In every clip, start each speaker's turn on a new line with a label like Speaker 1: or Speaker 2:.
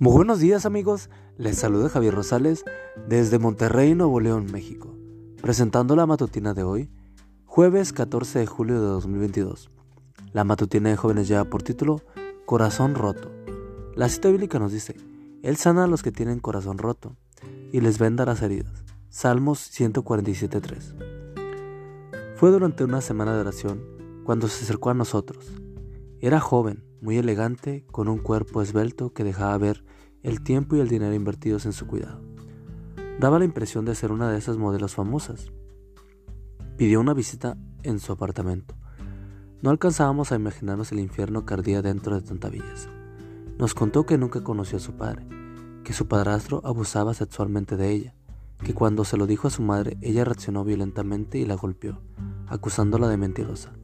Speaker 1: Muy buenos días amigos, les saluda Javier Rosales desde Monterrey, Nuevo León, México, presentando la matutina de hoy, jueves 14 de julio de 2022. La matutina de jóvenes lleva por título Corazón roto. La cita bíblica nos dice, Él sana a los que tienen corazón roto y les venda las heridas. Salmos 147.3. Fue durante una semana de oración cuando se acercó a nosotros. Era joven, muy elegante, con un cuerpo esbelto que dejaba ver el tiempo y el dinero invertidos en su cuidado. Daba la impresión de ser una de esas modelos famosas. Pidió una visita en su apartamento. No alcanzábamos a imaginarnos el infierno que ardía dentro de tanta belleza. Nos contó que nunca conoció a su padre, que su padrastro abusaba sexualmente de ella, que cuando se lo dijo a su madre ella reaccionó violentamente y la golpeó, acusándola de mentirosa.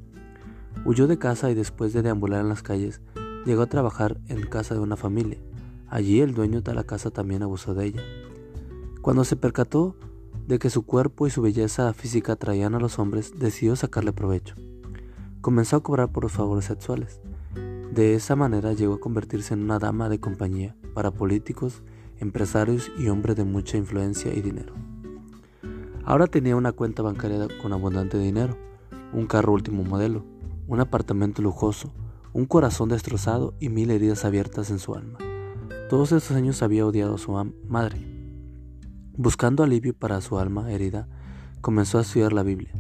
Speaker 1: Huyó de casa y después de deambular en las calles, llegó a trabajar en casa de una familia. Allí el dueño de la casa también abusó de ella. Cuando se percató de que su cuerpo y su belleza física atraían a los hombres, decidió sacarle provecho. Comenzó a cobrar por los favores sexuales. De esa manera llegó a convertirse en una dama de compañía para políticos, empresarios y hombres de mucha influencia y dinero. Ahora tenía una cuenta bancaria con abundante dinero, un carro último modelo, un apartamento lujoso, un corazón destrozado y mil heridas abiertas en su alma. Todos estos años había odiado a su madre. Buscando alivio para su alma herida, comenzó a estudiar la Biblia,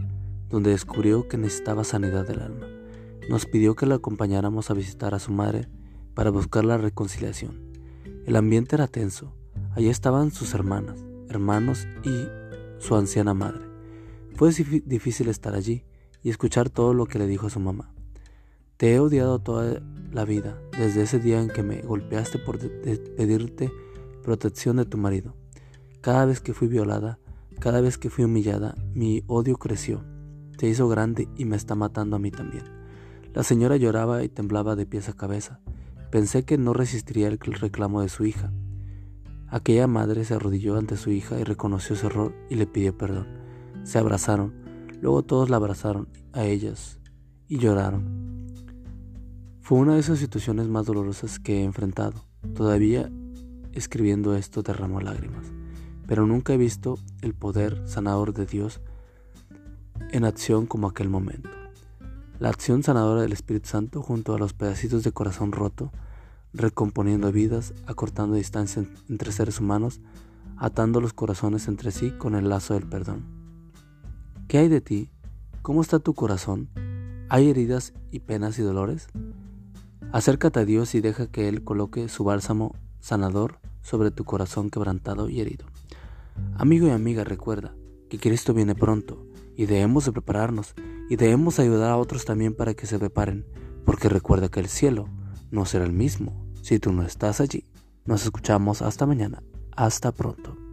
Speaker 1: donde descubrió que necesitaba sanidad del alma. Nos pidió que la acompañáramos a visitar a su madre para buscar la reconciliación. El ambiente era tenso. Allí estaban sus hermanas, hermanos y su anciana madre. Fue difícil estar allí y escuchar todo lo que le dijo a su mamá. Te he odiado toda la vida, desde ese día en que me golpeaste por pedirte protección de tu marido. Cada vez que fui violada, cada vez que fui humillada, mi odio creció, se hizo grande y me está matando a mí también. La señora lloraba y temblaba de pies a cabeza. Pensé que no resistiría el reclamo de su hija. Aquella madre se arrodilló ante su hija y reconoció su error y le pidió perdón. Se abrazaron, Luego todos la abrazaron a ellas y lloraron. Fue una de esas situaciones más dolorosas que he enfrentado. Todavía escribiendo esto derramó lágrimas, pero nunca he visto el poder sanador de Dios en acción como aquel momento. La acción sanadora del Espíritu Santo junto a los pedacitos de corazón roto, recomponiendo vidas, acortando distancia entre seres humanos, atando los corazones entre sí con el lazo del perdón. ¿Qué hay de ti? ¿Cómo está tu corazón? ¿Hay heridas y penas y dolores? Acércate a Dios y deja que Él coloque su bálsamo sanador sobre tu corazón quebrantado y herido. Amigo y amiga, recuerda que Cristo viene pronto y debemos de prepararnos y debemos ayudar a otros también para que se preparen, porque recuerda que el cielo no será el mismo si tú no estás allí. Nos escuchamos hasta mañana. Hasta pronto.